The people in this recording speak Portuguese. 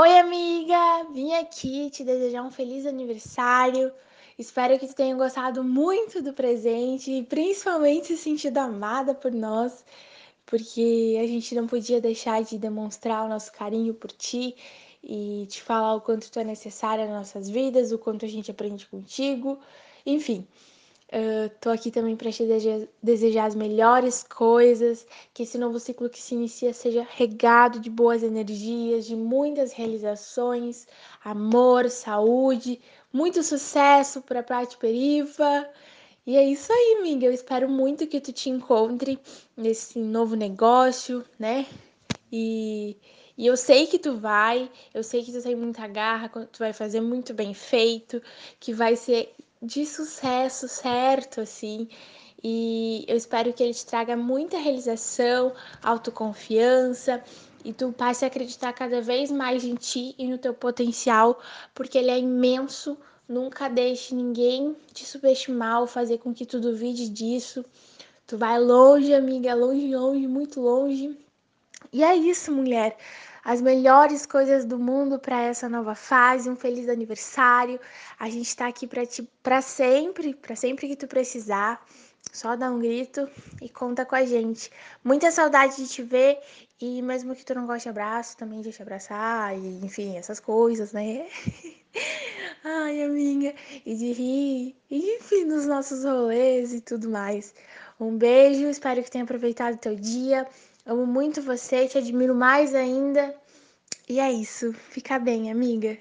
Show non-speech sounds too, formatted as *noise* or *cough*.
Oi, amiga! Vim aqui te desejar um feliz aniversário. Espero que tu tenha gostado muito do presente e principalmente se sentido amada por nós, porque a gente não podia deixar de demonstrar o nosso carinho por ti e te falar o quanto tu é necessária nas nossas vidas, o quanto a gente aprende contigo. Enfim, Uh, tô aqui também para te desejar as melhores coisas, que esse novo ciclo que se inicia seja regado de boas energias, de muitas realizações, amor, saúde, muito sucesso para a Prate Perifa. E é isso aí, amiga. Eu espero muito que tu te encontre nesse novo negócio, né? E, e eu sei que tu vai, eu sei que tu tem muita garra, tu vai fazer muito bem feito, que vai ser de sucesso, certo, assim. E eu espero que ele te traga muita realização, autoconfiança e tu passe a acreditar cada vez mais em ti e no teu potencial, porque ele é imenso. Nunca deixe ninguém te subestimar ou fazer com que tu duvide disso. Tu vai longe, amiga, longe, longe, muito longe. E é isso, mulher as melhores coisas do mundo para essa nova fase. Um feliz aniversário. A gente está aqui para ti para sempre, para sempre que tu precisar. Só dá um grito e conta com a gente. Muita saudade de te ver e mesmo que tu não goste de abraço, também de te abraçar e enfim, essas coisas, né? *laughs* Ai, amiga, e de rir, e, enfim, nos nossos rolês e tudo mais. Um beijo, espero que tenha aproveitado o teu dia. Amo muito você, te admiro mais ainda. E é isso. Fica bem, amiga.